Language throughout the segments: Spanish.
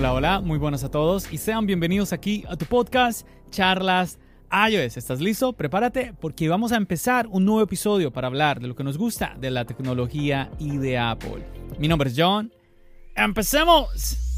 Hola, hola, muy buenas a todos y sean bienvenidos aquí a tu podcast Charlas iOS. ¿Estás listo? Prepárate porque vamos a empezar un nuevo episodio para hablar de lo que nos gusta de la tecnología y de Apple. Mi nombre es John. ¡Empecemos!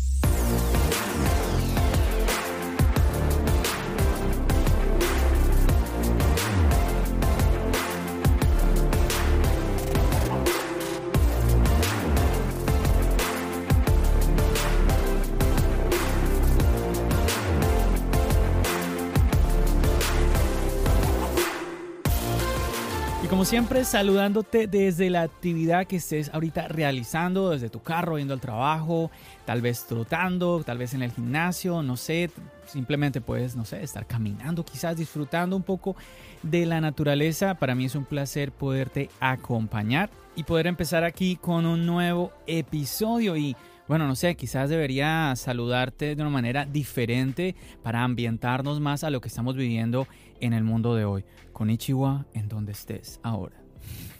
Siempre, saludándote desde la actividad que estés ahorita realizando, desde tu carro, yendo al trabajo, tal vez trotando, tal vez en el gimnasio, no sé, simplemente puedes, no sé, estar caminando, quizás disfrutando un poco de la naturaleza. Para mí es un placer poderte acompañar y poder empezar aquí con un nuevo episodio y bueno, no sé, quizás debería saludarte de una manera diferente para ambientarnos más a lo que estamos viviendo en el mundo de hoy. Con Ichiwa en donde estés ahora.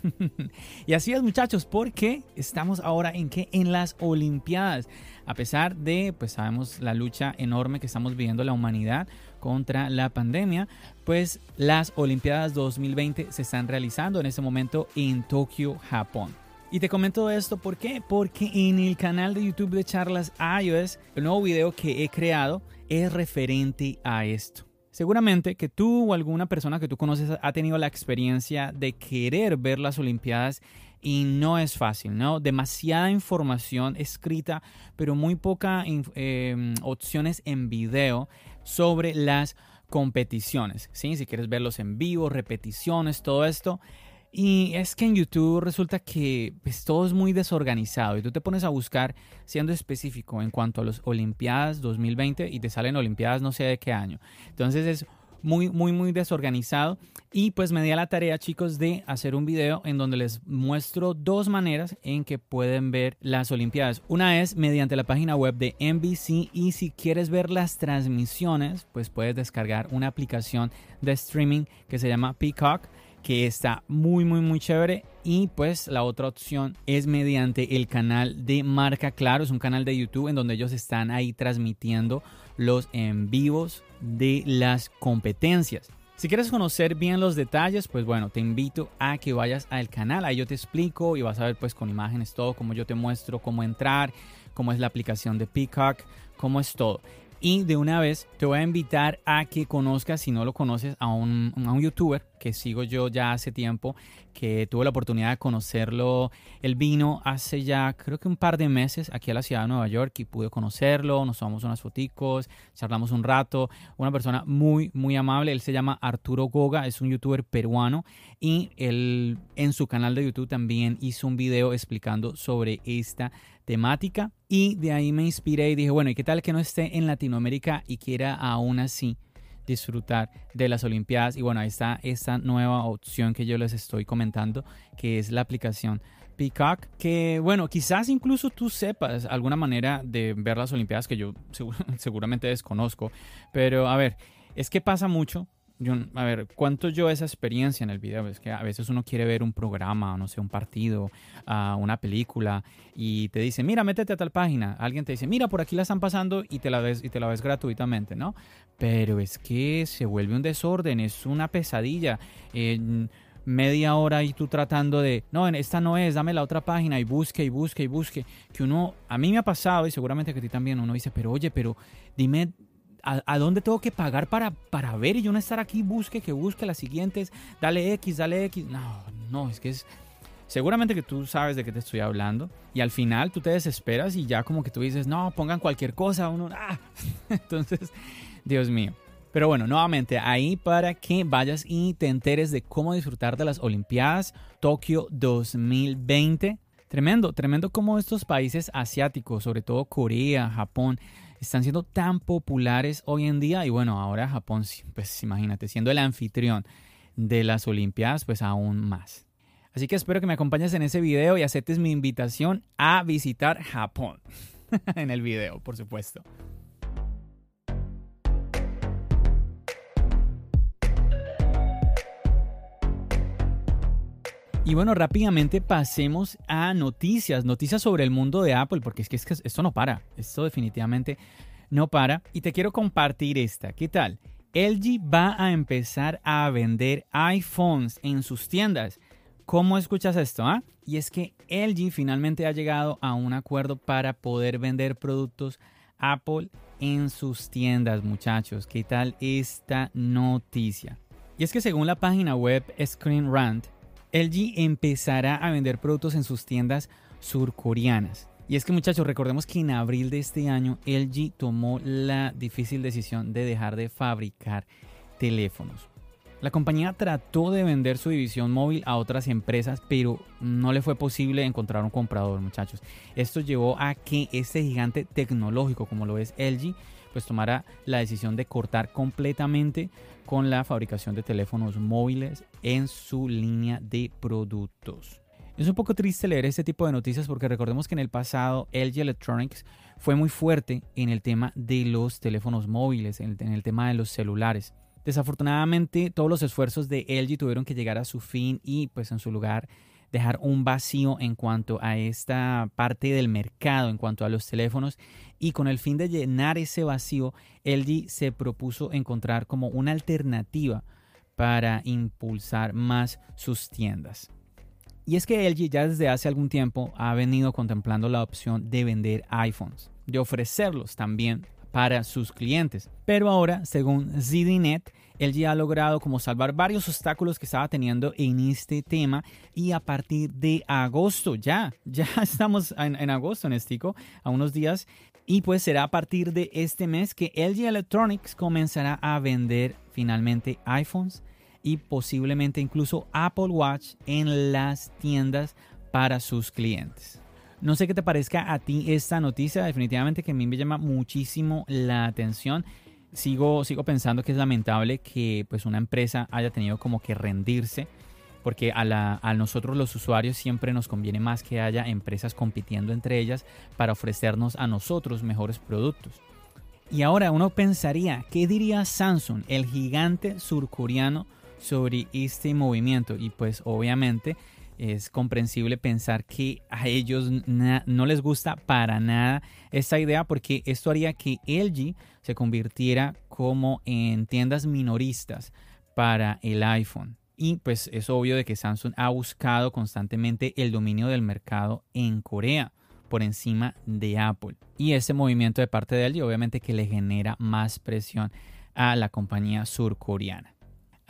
y así es muchachos, porque estamos ahora en que en las Olimpiadas. A pesar de, pues sabemos la lucha enorme que estamos viviendo la humanidad contra la pandemia, pues las Olimpiadas 2020 se están realizando en este momento en Tokio, Japón. Y te comento esto, ¿por qué? Porque en el canal de YouTube de Charlas iOS, el nuevo video que he creado es referente a esto. Seguramente que tú o alguna persona que tú conoces ha tenido la experiencia de querer ver las Olimpiadas y no es fácil, ¿no? Demasiada información escrita, pero muy pocas em, opciones en video sobre las competiciones, ¿sí? Si quieres verlos en vivo, repeticiones, todo esto. Y es que en YouTube resulta que pues, todo es muy desorganizado y tú te pones a buscar siendo específico en cuanto a las Olimpiadas 2020 y te salen Olimpiadas no sé de qué año. Entonces es muy, muy, muy desorganizado. Y pues me di a la tarea, chicos, de hacer un video en donde les muestro dos maneras en que pueden ver las Olimpiadas. Una es mediante la página web de NBC y si quieres ver las transmisiones, pues puedes descargar una aplicación de streaming que se llama Peacock que está muy muy muy chévere y pues la otra opción es mediante el canal de Marca Claro, es un canal de YouTube en donde ellos están ahí transmitiendo los en vivos de las competencias. Si quieres conocer bien los detalles, pues bueno, te invito a que vayas al canal, ahí yo te explico y vas a ver pues con imágenes todo, como yo te muestro cómo entrar, cómo es la aplicación de Peacock, cómo es todo. Y de una vez te voy a invitar a que conozcas, si no lo conoces, a un, a un youtuber que sigo yo ya hace tiempo, que tuve la oportunidad de conocerlo. Él vino hace ya creo que un par de meses aquí a la ciudad de Nueva York y pude conocerlo, nos tomamos unas foticos, charlamos un rato. Una persona muy, muy amable. Él se llama Arturo Goga, es un youtuber peruano y él en su canal de YouTube también hizo un video explicando sobre esta temática y de ahí me inspiré y dije, bueno, ¿y qué tal que no esté en Latinoamérica y quiera aún así disfrutar de las Olimpiadas? Y bueno, ahí está esta nueva opción que yo les estoy comentando, que es la aplicación Peacock, que bueno, quizás incluso tú sepas alguna manera de ver las Olimpiadas que yo seguramente desconozco, pero a ver, es que pasa mucho yo, a ver, ¿cuánto yo esa experiencia en el video? Es que a veces uno quiere ver un programa, no sé, un partido, uh, una película, y te dice, mira, métete a tal página. Alguien te dice, mira, por aquí la están pasando y te la ves, y te la ves gratuitamente, ¿no? Pero es que se vuelve un desorden, es una pesadilla. media hora y tú tratando de, no, esta no es, dame la otra página y busque y busque y busque. Que uno, a mí me ha pasado y seguramente que a ti también, uno dice, pero oye, pero dime a, dónde tengo que pagar para, para ver y yo no estar aquí, busque, que busque las siguientes, dale X, dale X. No, no, es que es... Seguramente que tú sabes de qué te estoy hablando y al final tú te desesperas y ya como que tú dices, no, pongan cualquier cosa, uno, ah. Entonces, Dios mío. Pero bueno, nuevamente ahí para que vayas y te enteres de cómo disfrutar de las Olimpiadas Tokio 2020. Tremendo, tremendo cómo estos países asiáticos, sobre todo Corea, Japón, están siendo tan populares hoy en día. Y bueno, ahora Japón, pues imagínate, siendo el anfitrión de las Olimpiadas, pues aún más. Así que espero que me acompañes en ese video y aceptes mi invitación a visitar Japón. en el video, por supuesto. Y bueno, rápidamente pasemos a noticias, noticias sobre el mundo de Apple, porque es que, esto no para, esto definitivamente no para. Y te quiero compartir esta, ¿qué tal? LG va a empezar a vender iPhones en sus tiendas. ¿Cómo escuchas esto? Ah? Y es que LG finalmente ha llegado a un acuerdo para poder vender productos Apple en sus tiendas, muchachos. ¿Qué tal esta noticia? Y es que según la página web Screen Rant, LG empezará a vender productos en sus tiendas surcoreanas. Y es que muchachos, recordemos que en abril de este año LG tomó la difícil decisión de dejar de fabricar teléfonos. La compañía trató de vender su división móvil a otras empresas, pero no le fue posible encontrar un comprador, muchachos. Esto llevó a que este gigante tecnológico, como lo es LG, pues tomara la decisión de cortar completamente con la fabricación de teléfonos móviles en su línea de productos. Es un poco triste leer este tipo de noticias porque recordemos que en el pasado LG Electronics fue muy fuerte en el tema de los teléfonos móviles, en el, tema de los celulares. Desafortunadamente todos los esfuerzos de LG tuvieron que llegar a su fin y pues en su lugar dejar un vacío en cuanto a esta parte del mercado, en cuanto a los teléfonos, y con el fin de llenar ese vacío, LG se propuso encontrar como una alternativa para impulsar más sus tiendas. Y es que LG ya desde hace algún tiempo ha venido contemplando la opción de vender iPhones, de ofrecerlos también para sus clientes. Pero ahora, según ZDNet, LG ha logrado como salvar varios obstáculos que estaba teniendo en este tema y a partir de agosto, ya, ya estamos en, agosto en Estico, a unos días, y pues será a partir de este mes que LG Electronics comenzará a vender finalmente iPhones y posiblemente incluso Apple Watch en las tiendas para sus clientes. No sé qué te parezca a ti esta noticia, definitivamente que a mí me llama muchísimo la atención. Sigo, sigo pensando que es lamentable que pues una empresa haya tenido como que rendirse, porque a, la, a nosotros los usuarios siempre nos conviene más que haya empresas compitiendo entre ellas para ofrecernos a nosotros mejores productos. Y ahora uno pensaría, ¿qué diría Samsung, el gigante surcoreano, sobre este movimiento? Y pues obviamente es comprensible pensar que a ellos no les gusta para nada esta idea porque esto haría que LG se convirtiera como en tiendas minoristas para el iPhone. Y pues es obvio de que Samsung ha buscado constantemente el dominio del mercado en Corea por encima de Apple. Y ese movimiento de parte de LG obviamente que le genera más presión a la compañía surcoreana.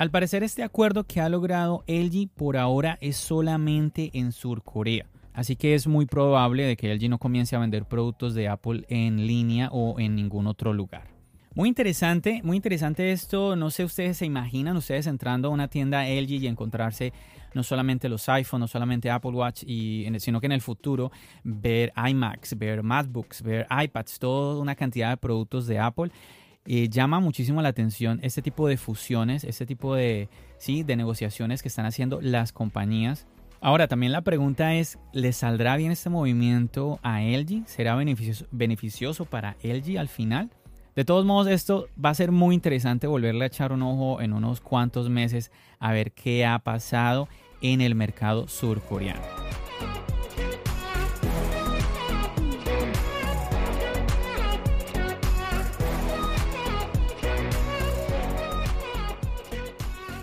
Al parecer este acuerdo que ha logrado LG por ahora es solamente en Surcorea. Así que es muy probable de que LG no comience a vender productos de Apple en línea o en ningún otro lugar. Muy interesante, muy interesante esto. No sé, ustedes se imaginan, ustedes entrando a una tienda LG y encontrarse no solamente los iPhones, no solamente Apple Watch, y, sino que en el futuro ver iMacs, ver MacBooks, ver iPads, toda una cantidad de productos de Apple. Llama muchísimo la atención este tipo de fusiones, este tipo de, ¿sí? de negociaciones que están haciendo las compañías. Ahora, también la pregunta es, ¿le saldrá bien este movimiento a LG? ¿Será beneficioso, beneficioso para LG al final? De todos modos, esto va a ser muy interesante volverle a echar un ojo en unos cuantos meses a ver qué ha pasado en el mercado surcoreano.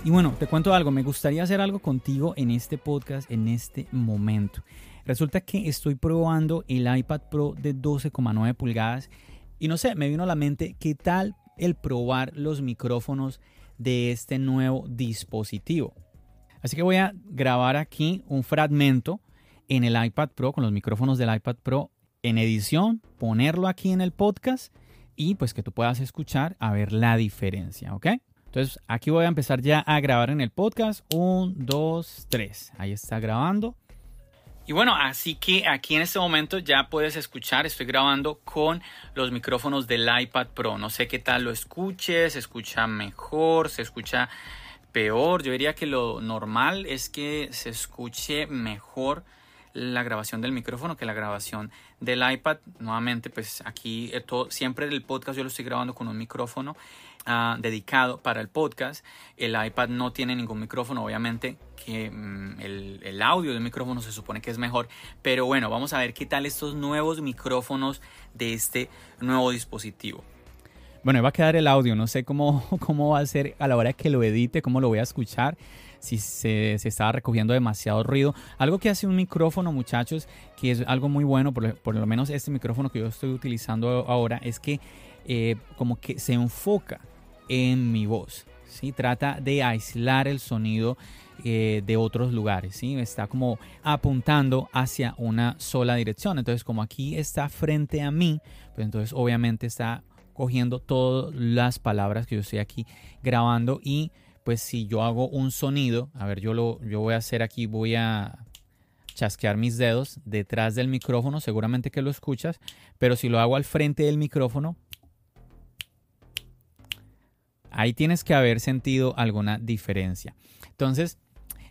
Y bueno, te cuento algo, me gustaría hacer algo contigo en este podcast en este momento. Resulta que estoy probando el iPad Pro de 12,9 pulgadas y no sé, me vino a la mente qué tal el probar los micrófonos de este nuevo dispositivo. Así que voy a grabar aquí un fragmento en el iPad Pro con los micrófonos del iPad Pro en edición, ponerlo aquí en el podcast y pues que tú puedas escuchar a ver la diferencia, ¿ok? Entonces aquí voy a empezar ya a grabar en el podcast. Un, dos, tres. Ahí está grabando. Y bueno, así que aquí en este momento ya puedes escuchar, estoy grabando con los micrófonos del iPad Pro. No sé qué tal lo escuches, se escucha mejor, se escucha peor. Yo diría que lo normal es que se escuche mejor la grabación del micrófono que la grabación del iPad. Nuevamente, pues aquí eh, todo, siempre el podcast yo lo estoy grabando con un micrófono dedicado para el podcast. El iPad no tiene ningún micrófono, obviamente que mm, el, el, audio del micrófono se supone que es mejor. Pero bueno, vamos a ver qué tal estos nuevos micrófonos de este nuevo dispositivo. Bueno, va a quedar el audio, no sé cómo, cómo va a ser a la hora que lo edite, cómo lo voy a escuchar si se, se estaba recogiendo demasiado ruido. Algo que hace un micrófono, muchachos, que es algo muy bueno, por, lo menos este micrófono que yo estoy utilizando ahora, es que eh, como que se enfoca en mi voz. ¿sí? Trata de aislar el sonido eh, de otros lugares. ¿sí? Está como apuntando hacia una sola dirección. Entonces, como aquí está frente a mí, pues entonces obviamente está cogiendo todas las palabras que yo estoy aquí grabando y pues si yo hago un sonido, a ver, yo lo yo voy a hacer aquí, voy a chasquear mis dedos detrás del micrófono, seguramente que lo escuchas, pero si lo hago al frente del micrófono, ahí tienes que haber sentido alguna diferencia. Entonces,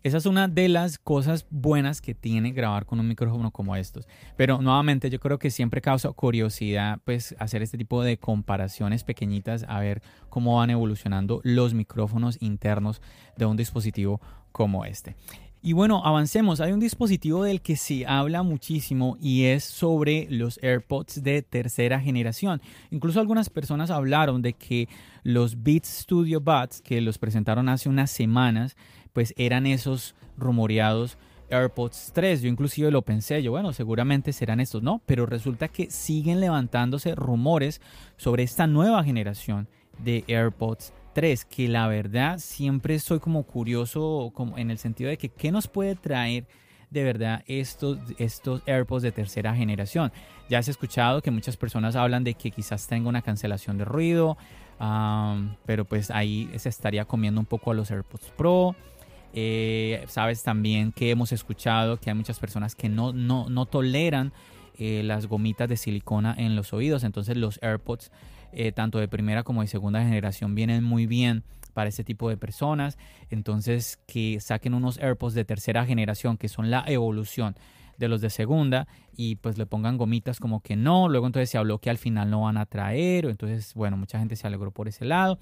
esa es una de las cosas buenas que tiene grabar con un micrófono como estos. Pero nuevamente yo creo que siempre causa curiosidad pues hacer este tipo de comparaciones pequeñitas a ver cómo van evolucionando los micrófonos internos de un dispositivo como este. Y bueno, avancemos. Hay un dispositivo del que se habla muchísimo y es sobre los AirPods de tercera generación. Incluso algunas personas hablaron de que los Beats Studio Buds, que los presentaron hace unas semanas, pues eran esos rumoreados AirPods 3. Yo inclusive lo pensé, yo bueno, seguramente serán estos, no, pero resulta que siguen levantándose rumores sobre esta nueva generación de AirPods 3, que la verdad siempre estoy como curioso como en el sentido de que qué nos puede traer de verdad estos, estos AirPods de tercera generación. Ya has escuchado que muchas personas hablan de que quizás tenga una cancelación de ruido, pero pues ahí se estaría comiendo un poco a los AirPods Pro. Eh, sabes también que hemos escuchado que hay muchas personas que no, no, no toleran eh, las gomitas de silicona en los oídos. Entonces los AirPods, eh, tanto de primera como de segunda generación, vienen muy bien para ese tipo de personas. Entonces que saquen unos AirPods de tercera generación, que son la evolución de los de segunda y pues le pongan gomitas como que no, luego entonces se habló que al final no van a traer, entonces bueno, mucha gente se alegró por ese lado.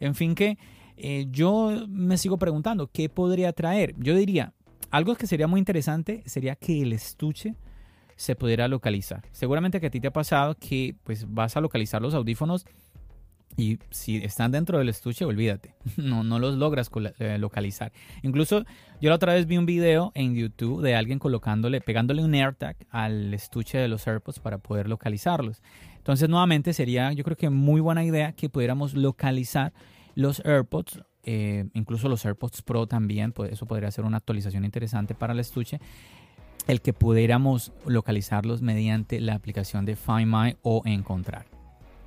En fin que eh, yo me sigo preguntando, ¿qué podría traer? Yo diría, algo que sería muy interesante sería que el estuche se pudiera localizar. Seguramente que a ti te ha pasado que pues vas a localizar los audífonos y si están dentro del estuche, olvídate, no, no los logras eh, localizar. Incluso yo la otra vez vi un video en YouTube de alguien colocándole, pegándole un AirTag al estuche de los AirPods para poder localizarlos. Entonces nuevamente sería yo creo que muy buena idea que pudiéramos localizar los AirPods, eh, incluso los AirPods Pro también, pues eso podría ser una actualización interesante para el estuche, el que pudiéramos localizarlos mediante la aplicación de Find My o Encontrar.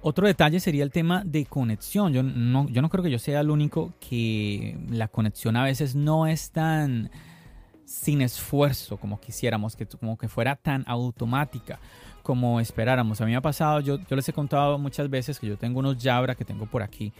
Otro detalle sería el tema de conexión. Yo no, yo no creo que yo sea el único que la conexión a veces no es tan sin esfuerzo como quisiéramos, que, como que fuera tan automática como esperáramos. A mí me ha pasado, yo, yo les he contado muchas veces que yo tengo unos Jabra que tengo por aquí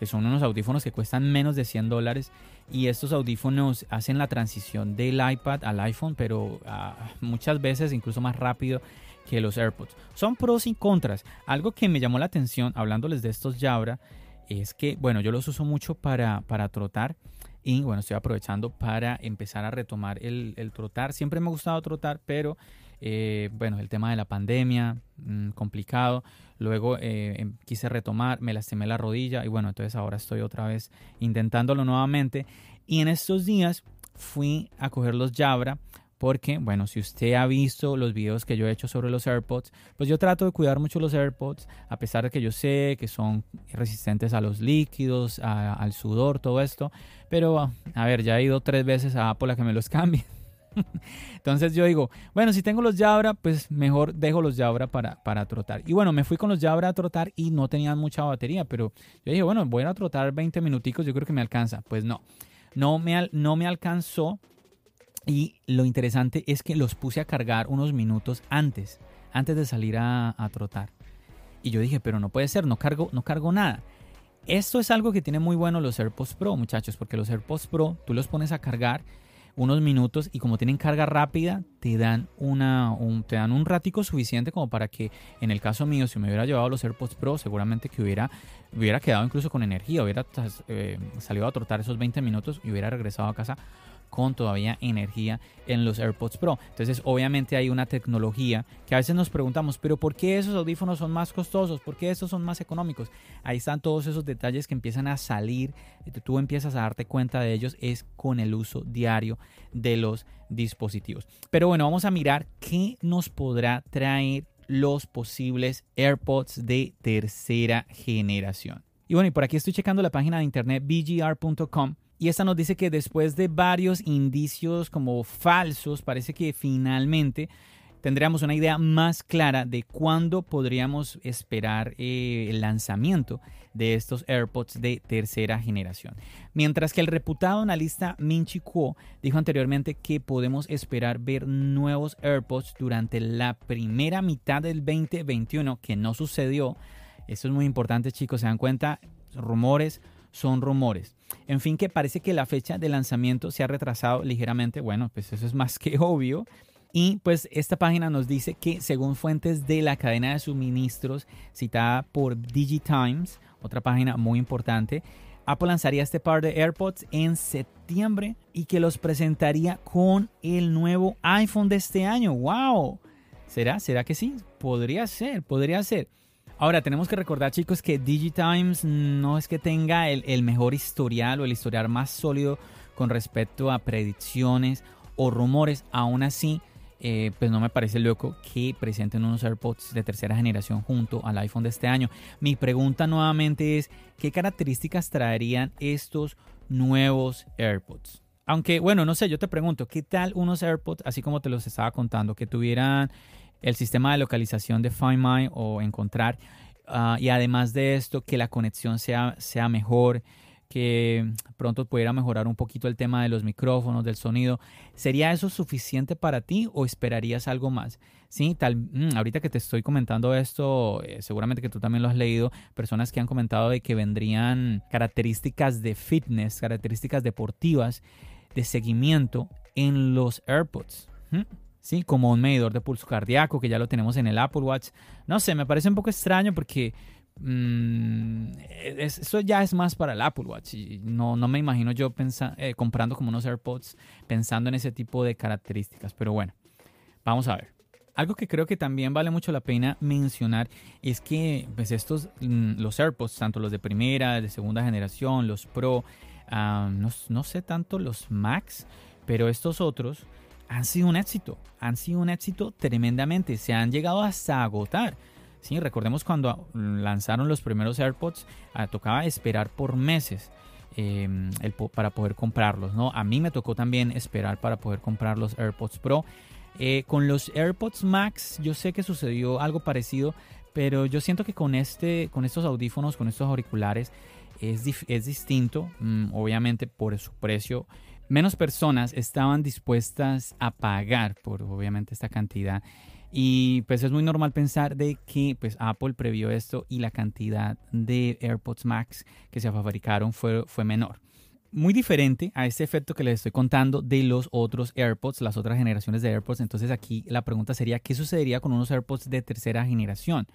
que son unos audífonos que cuestan menos de 100 dólares y estos audífonos hacen la transición del iPad al iPhone, pero ah, muchas veces incluso más rápido que los AirPods. Son pros y contras. Algo que me llamó la atención hablándoles de estos Jabra es que, bueno, yo los uso mucho para, para trotar y bueno, estoy aprovechando para empezar a retomar el, el trotar. Siempre me ha gustado trotar, pero eh, bueno, el tema de la pandemia, mm, complicado. Luego eh, em, quise retomar, me lastimé la rodilla y bueno, entonces ahora estoy otra vez intentándolo nuevamente. Y en estos días fui a coger los Jabra porque, bueno, si usted ha visto los videos que yo he hecho sobre los AirPods, pues yo trato de cuidar mucho los AirPods, a pesar de que yo sé que son resistentes a los líquidos, al sudor, todo esto. Pero, a ver, ya he ido tres veces a Apple a que me los cambie Entonces yo digo, bueno, si tengo los Jabra, pues mejor dejo los Jabra para, para trotar. Y bueno, me fui con los Jabra a trotar y no tenían mucha batería, pero yo dije, bueno, voy a trotar 20 minuticos, yo creo que me alcanza. Pues no, no me, no me alcanzó. Y lo interesante es que los puse a cargar unos minutos antes, antes de salir a, a trotar. Y yo dije, pero no puede ser, no cargo, no cargo nada. Esto es algo que tiene muy bueno los AirPods Pro, muchachos, porque los AirPods Pro tú los pones a cargar unos minutos y como tienen carga rápida, te dan, una, un, te dan un ratico suficiente como para que, en el caso mío, si me hubiera llevado los AirPods Pro, seguramente que hubiera, hubiera quedado incluso con energía, hubiera eh, salido a trotar esos 20 minutos y hubiera regresado a casa con todavía energía en los AirPods Pro. Entonces, obviamente hay una tecnología que a veces nos preguntamos, pero ¿por qué esos audífonos son más costosos? ¿Por qué estos son más económicos? Ahí están todos esos detalles que empiezan a salir, tú empiezas a darte cuenta de ellos, es con el uso diario de los dispositivos. Pero bueno, vamos a mirar qué nos podrá traer los posibles AirPods de tercera generación. Y bueno, y por aquí estoy checando la página de internet bgr.com y esta nos dice que después de varios indicios como falsos, parece que finalmente tendríamos una idea más clara de cuándo podríamos esperar eh, el lanzamiento de estos AirPods de tercera generación. Mientras que el reputado analista Minchi Kuo dijo anteriormente que podemos esperar ver nuevos AirPods durante la primera mitad del 2021, que no sucedió. Esto es muy importante, chicos, se dan cuenta, rumores son rumores. En fin, que parece que la fecha de lanzamiento se ha retrasado ligeramente. Bueno, pues eso es más que obvio. Y pues esta página nos dice que según fuentes de la cadena de suministros citada por DigiTimes, otra página muy importante, Apple lanzaría este par de AirPods en septiembre y que los presentaría con el nuevo iPhone de este año. ¡Wow! ¿Será? ¿Será que sí? Podría ser, podría ser. Ahora, tenemos que recordar, chicos, que DigiTimes no es que tenga el, mejor historial o el historial más sólido con respecto a predicciones o rumores. Aún así, eh, pues no me parece loco que presenten unos AirPods de tercera generación junto al iPhone de este año. Mi pregunta nuevamente es, ¿qué características traerían estos nuevos AirPods? Aunque, bueno, no sé, yo te pregunto, ¿qué tal unos AirPods, así como te los estaba contando, que tuvieran el sistema de localización de Find My o encontrar. Ah, y además de esto, que la conexión sea, sea mejor, que pronto pudiera mejorar un poquito el tema de los micrófonos, del sonido. ¿Sería eso suficiente para ti o esperarías algo más? Sí, tal, mm, ahorita que te estoy comentando esto, eh, seguramente que tú también lo has leído, personas que han comentado de que vendrían características de fitness, características deportivas, de seguimiento en los AirPods. ¿Sí? Como un medidor de pulso cardíaco, que ya lo tenemos en el Apple Watch. No sé, me parece un poco extraño porque mm, eso ya es más para el Apple Watch. No, no me imagino yo eh, comprando como unos AirPods pensando en ese tipo de características. Pero bueno, vamos a ver. Algo que creo que también vale mucho la pena mencionar es que pues estos, mm, los AirPods, tanto los de primera, de segunda generación, los Pro, ah, no, no sé tanto los Max, pero estos otros, han sido un éxito, han sido un éxito tremendamente, se han llegado hasta agotar. Sí, recordemos cuando lanzaron los primeros AirPods, ah, tocaba esperar por meses em, para poder comprarlos, ¿no? A mí me tocó también esperar para poder comprar los AirPods Pro. Eh, con los AirPods Max, yo sé que sucedió algo parecido, pero yo siento que con, este, con estos audífonos, con estos auriculares, es, es distinto, mm, obviamente por su precio menos personas estaban dispuestas a pagar por obviamente esta cantidad. Y pues es muy normal pensar de que pues Apple previó esto y la cantidad de AirPods Max que se fabricaron fue, fue menor. Muy diferente a este efecto que les estoy contando de los otros AirPods, las otras generaciones de AirPods. Entonces aquí la pregunta sería, ¿qué sucedería con unos AirPods de tercera generación?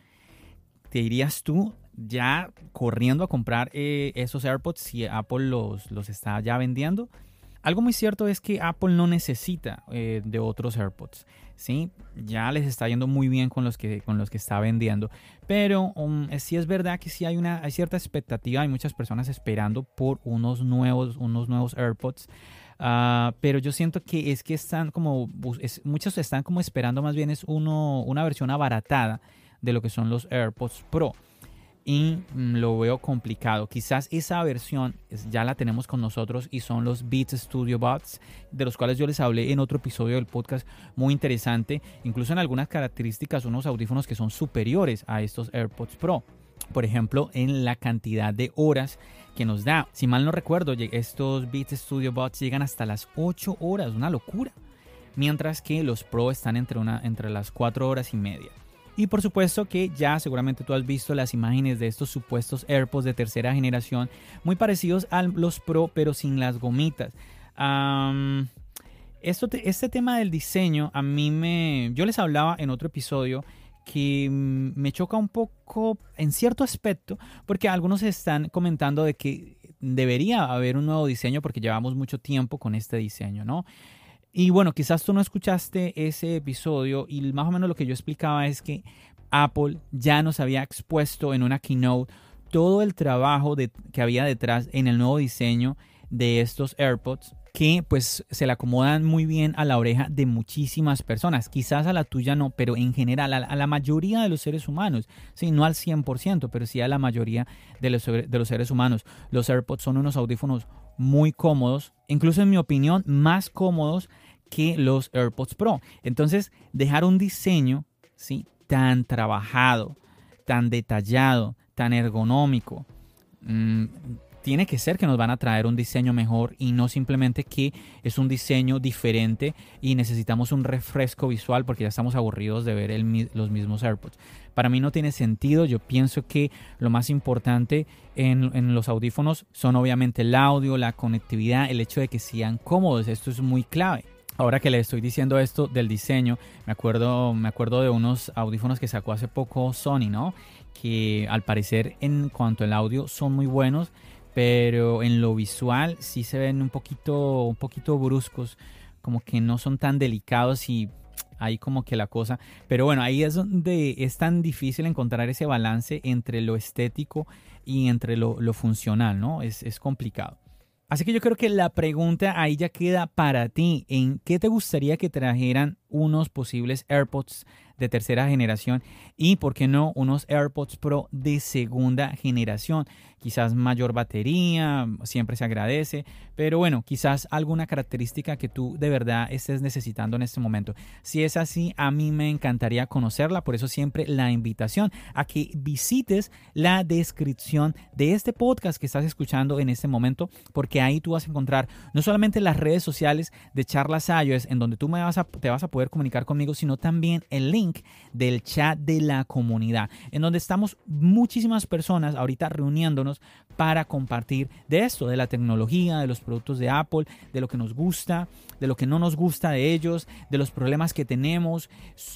¿Te irías tú ya corriendo a comprar eh, esos AirPods si Apple los, los está ya vendiendo? Algo muy cierto es que Apple no necesita eh, de otros AirPods. ¿sí? Ya les está yendo muy bien con los que, con los que está vendiendo. Pero um, sí es verdad que sí hay, una, cierta expectativa. Hay muchas personas esperando por unos nuevos, unos nuevos AirPods. Ah, pero yo siento que es que están como, muchos están como esperando más bien es uno, una versión abaratada de lo que son los AirPods Pro. Y mm, lo veo complicado. Quizás esa versión ya la tenemos con nosotros y son los Beats Studio Buds, de los cuales yo les hablé en otro episodio del podcast muy interesante, incluso en algunas características unos audífonos que son superiores a estos AirPods Pro. Por ejemplo, en la cantidad de horas que nos da. Si mal no recuerdo, estos Beats Studio Buds llegan hasta las 8 horas, una locura. Mientras que los Pro están entre, una, entre las 4 horas y media. Y por supuesto que ya seguramente tú has visto las imágenes de estos supuestos AirPods de tercera generación, muy parecidos a los Pro, pero sin las gomitas. esto este tema del diseño, a mí me. Yo les hablaba en otro episodio que mm, me choca un poco en cierto aspecto, porque algunos están comentando de que debería haber un nuevo diseño porque llevamos mucho tiempo con este diseño, ¿no? Y bueno, quizás tú no escuchaste ese episodio y más o menos lo que yo explicaba es que Apple ya nos había expuesto en una keynote todo el trabajo de, que había detrás en el nuevo diseño de estos AirPods que pues se le acomodan muy bien a la oreja de muchísimas personas. Quizás a la tuya no, pero en general a, la mayoría de los seres humanos. Sí, no al 100%, pero sí a la mayoría de los, de los seres humanos. Los AirPods son unos audífonos muy cómodos, incluso en mi opinión más cómodos que los AirPods Pro. Entonces, dejar un diseño ¿sí? tan trabajado, tan detallado, tan ergonómico, mm, tiene que ser que nos van a traer un diseño mejor y no simplemente que es un diseño diferente y necesitamos un refresco visual porque ya estamos aburridos de ver los mismos AirPods. Para mí no tiene sentido, yo pienso que lo más importante en, en, los audífonos son obviamente el audio, la conectividad, el hecho de que sean cómodos, esto es muy clave. Ahora que le estoy diciendo esto del diseño, me acuerdo, me acuerdo de unos audífonos que sacó hace poco Sony, ¿no? Que al parecer en cuanto al audio son muy buenos, pero en lo visual sí se ven un poquito, un poquito bruscos, como que no son tan delicados y ahí como que la cosa. Pero bueno, ahí es donde es tan difícil encontrar ese balance entre lo estético y entre lo, funcional, ¿no? Es, es complicado. Así que yo creo que la pregunta ahí ya queda para ti. ¿En qué te gustaría que trajeran unos posibles AirPods de tercera generación y, por qué no, unos AirPods Pro de segunda generación. Quizás mayor batería, siempre se agradece, pero bueno, quizás alguna característica que tú de verdad estés necesitando en este momento. Si es así, a mí me encantaría conocerla, por eso siempre la invitación a que visites la descripción de este podcast que estás escuchando en este momento, porque ahí tú vas a encontrar no solamente las redes sociales de Charlas iOS, en donde tú me vas te vas a poder comunicar conmigo, sino también el del chat de la comunidad, en donde estamos muchísimas personas ahorita reuniéndonos para compartir de esto, de la tecnología, de los productos de Apple, de lo que nos gusta, de lo que no nos gusta de ellos, de los problemas que tenemos,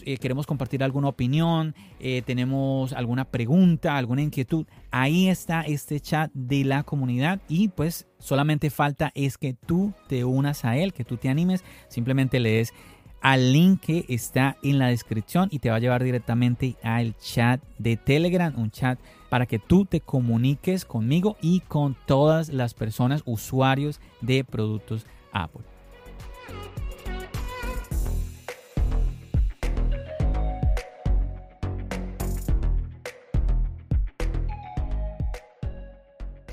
eh, queremos compartir alguna opinión, eh, tenemos alguna pregunta, alguna inquietud. Ahí está este chat de la comunidad y pues solamente falta es que tú te unas a él, que tú te animes, simplemente lees al link que está en la descripción y te va a llevar directamente al chat de Telegram, un chat para que tú te comuniques conmigo y con todas las personas usuarios de productos Apple.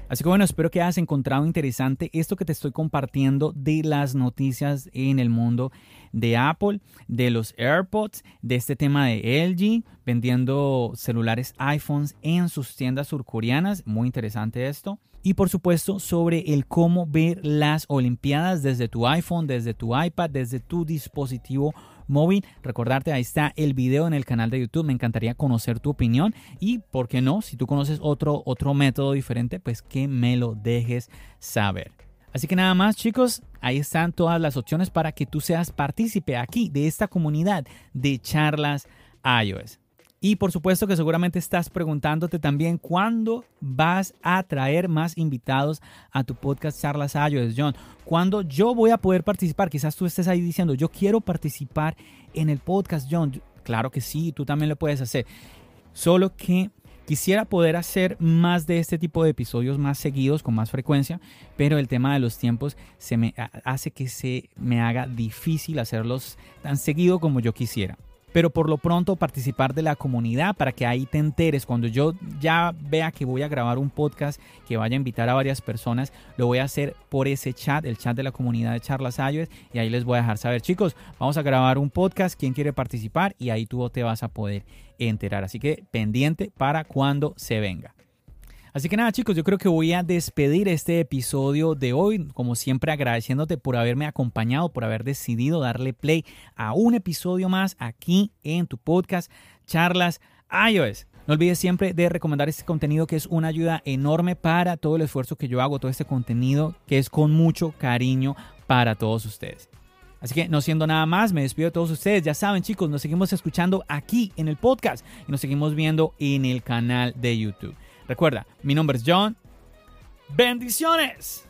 Así que bueno, espero que hayas encontrado interesante esto que te estoy compartiendo de las noticias en el mundo de Apple, de los AirPods, de este tema de LG vendiendo celulares iPhones en sus tiendas surcoreanas. Muy interesante esto. Y por supuesto sobre el cómo ver las Olimpiadas desde tu iPhone, desde tu iPad, desde tu dispositivo móvil. Recordarte, ahí está el video en el canal de YouTube. Me encantaría conocer tu opinión y, ¿por qué no? Si tú conoces otro, otro método diferente, pues que me lo dejes saber. Así que nada más chicos, ahí están todas las opciones para que tú seas partícipe aquí de esta comunidad de charlas iOS. Y por supuesto que seguramente estás preguntándote también cuándo vas a traer más invitados a tu podcast Charlas iOS, John. ¿Cuándo yo voy a poder participar? Quizás tú estés ahí diciendo, yo quiero participar en el podcast, John. Claro que sí, tú también lo puedes hacer. Solo que Quisiera poder hacer más de este tipo de episodios más seguidos, con más frecuencia, pero el tema de los tiempos se me hace que se me haga difícil hacerlos tan seguido como yo quisiera. Pero por lo pronto participar de la comunidad para que ahí te enteres. Cuando yo ya vea que voy a grabar un podcast, que vaya a invitar a varias personas, lo voy a hacer por ese chat, el chat de la comunidad de Charlas iOS, y ahí les voy a dejar saber, chicos, vamos a grabar un podcast, ¿quién quiere participar? Y ahí tú te vas a poder enterar. Así que pendiente para cuando se venga. Así que nada chicos, yo creo que voy a despedir este episodio de hoy, como siempre agradeciéndote por haberme acompañado, por haber decidido darle play a un episodio más aquí en tu podcast Charlas iOS. No olvides siempre de recomendar este contenido que es una ayuda enorme para todo el esfuerzo que yo hago, todo este contenido que es con mucho cariño para todos ustedes. Así que no siendo nada más, me despido de todos ustedes. Ya saben chicos, nos seguimos escuchando aquí en el podcast y nos seguimos viendo en el canal de YouTube. Recuerda, mi nombre es John. Bendiciones.